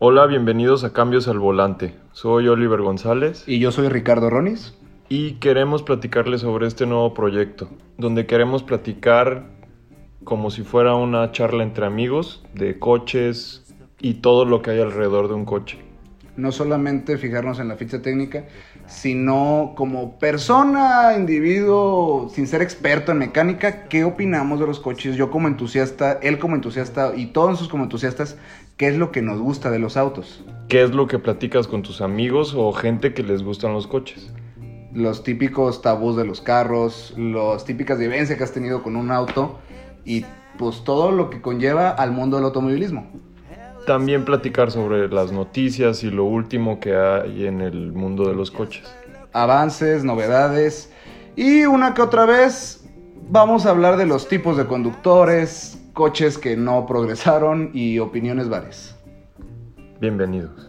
Hola, bienvenidos a Cambios al Volante. Soy Oliver González Y yo soy Ricardo Ronis. y queremos platicarles sobre este nuevo proyecto, donde queremos platicar como si fuera una charla entre amigos de coches y todo lo que hay alrededor de un coche. No solamente fijarnos en la ficha técnica, sino como persona, individuo, sin ser experto en mecánica, ¿qué opinamos de los coches? Yo como entusiasta, él como entusiasta y todos nosotros como entusiastas, ¿qué es lo que nos gusta de los autos? ¿Qué es lo que platicas con tus amigos o gente que les gustan los coches? Los típicos tabús de los carros, las típicas vivencias que has tenido con un auto y pues todo lo que conlleva al mundo del automovilismo también platicar sobre las noticias y lo último que hay en el mundo de los coches. Avances, novedades y una que otra vez vamos a hablar de los tipos de conductores, coches que no progresaron y opiniones varias. Bienvenidos.